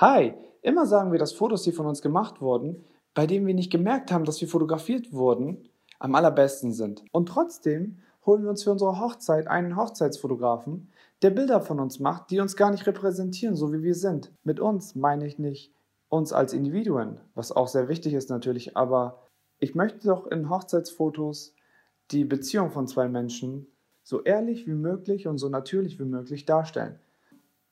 Hi, immer sagen wir, dass Fotos, die von uns gemacht wurden, bei denen wir nicht gemerkt haben, dass wir fotografiert wurden, am allerbesten sind. Und trotzdem holen wir uns für unsere Hochzeit einen Hochzeitsfotografen, der Bilder von uns macht, die uns gar nicht repräsentieren, so wie wir sind. Mit uns meine ich nicht uns als Individuen, was auch sehr wichtig ist natürlich, aber ich möchte doch in Hochzeitsfotos die Beziehung von zwei Menschen so ehrlich wie möglich und so natürlich wie möglich darstellen.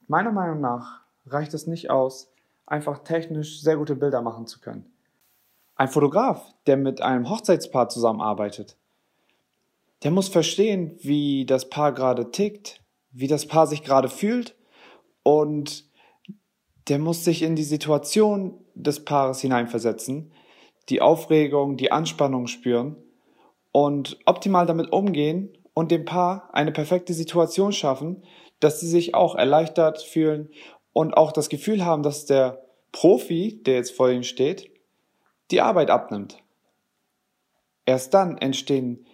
Meiner Meinung nach reicht es nicht aus, einfach technisch sehr gute Bilder machen zu können. Ein Fotograf, der mit einem Hochzeitspaar zusammenarbeitet, der muss verstehen, wie das Paar gerade tickt, wie das Paar sich gerade fühlt und der muss sich in die Situation des Paares hineinversetzen, die Aufregung, die Anspannung spüren und optimal damit umgehen und dem Paar eine perfekte Situation schaffen, dass sie sich auch erleichtert fühlen und auch das Gefühl haben, dass der Profi, der jetzt vor ihnen steht, die Arbeit abnimmt. Erst dann entstehen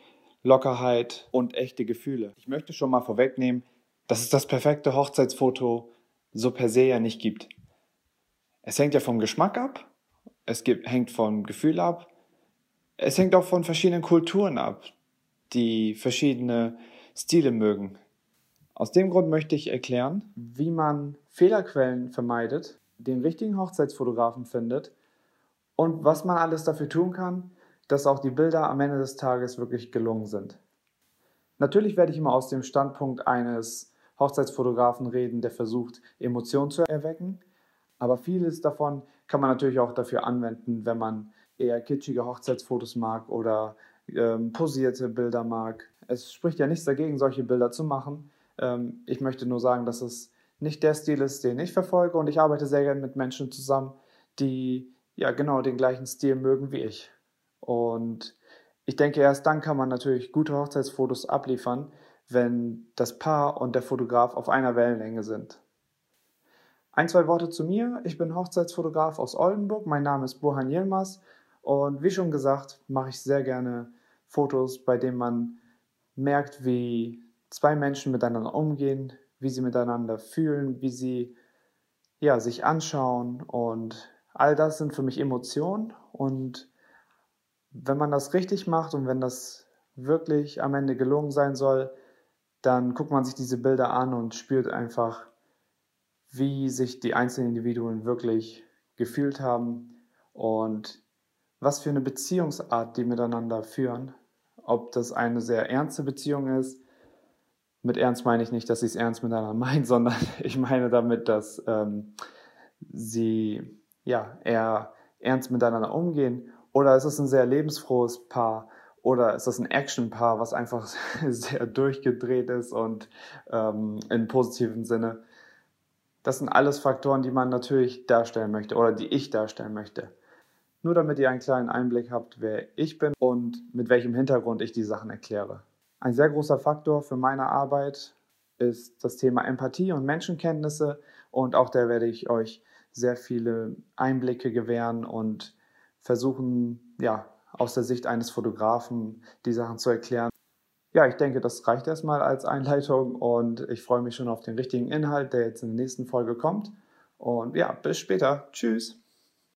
Lockerheit und echte Gefühle. Ich möchte schon mal vorwegnehmen, dass es das perfekte Hochzeitsfoto so per se ja nicht gibt. Es hängt ja vom Geschmack ab, es gibt, hängt vom Gefühl ab, es hängt auch von verschiedenen Kulturen ab, die verschiedene Stile mögen. Aus dem Grund möchte ich erklären, wie man Fehlerquellen vermeidet, den richtigen Hochzeitsfotografen findet und was man alles dafür tun kann, dass auch die Bilder am Ende des Tages wirklich gelungen sind. Natürlich werde ich immer aus dem Standpunkt eines Hochzeitsfotografen reden, der versucht, Emotionen zu erwecken, aber vieles davon kann man natürlich auch dafür anwenden, wenn man eher kitschige Hochzeitsfotos mag oder ähm, posierte Bilder mag. Es spricht ja nichts dagegen, solche Bilder zu machen, ähm, ich möchte nur sagen, dass es nicht der Stil ist, den ich verfolge und ich arbeite sehr gerne mit Menschen zusammen, die ja genau den gleichen Stil mögen wie ich. Und ich denke, erst dann kann man natürlich gute Hochzeitsfotos abliefern, wenn das Paar und der Fotograf auf einer Wellenlänge sind. Ein, zwei Worte zu mir. Ich bin Hochzeitsfotograf aus Oldenburg. Mein Name ist Burhan Yilmaz. Und wie schon gesagt, mache ich sehr gerne Fotos, bei denen man merkt, wie zwei Menschen miteinander umgehen, wie sie miteinander fühlen, wie sie ja, sich anschauen und all das sind für mich Emotionen und wenn man das richtig macht und wenn das wirklich am Ende gelungen sein soll, dann guckt man sich diese Bilder an und spürt einfach, wie sich die einzelnen Individuen wirklich gefühlt haben und was für eine Beziehungsart die miteinander führen. Ob das eine sehr ernste Beziehung ist mit ernst meine ich nicht, dass sie es ernst miteinander meinen, sondern ich meine damit, dass ähm, sie ja eher ernst miteinander umgehen. Oder ist es ein sehr lebensfrohes Paar? Oder ist das ein Action-Paar, was einfach sehr durchgedreht ist und ähm, in positivem Sinne? Das sind alles Faktoren, die man natürlich darstellen möchte oder die ich darstellen möchte. Nur damit ihr einen kleinen Einblick habt, wer ich bin und mit welchem Hintergrund ich die Sachen erkläre. Ein sehr großer Faktor für meine Arbeit ist das Thema Empathie und Menschenkenntnisse und auch da werde ich euch sehr viele Einblicke gewähren und versuchen, ja, aus der Sicht eines Fotografen die Sachen zu erklären. Ja, ich denke, das reicht erstmal als Einleitung und ich freue mich schon auf den richtigen Inhalt, der jetzt in der nächsten Folge kommt. Und ja, bis später. Tschüss.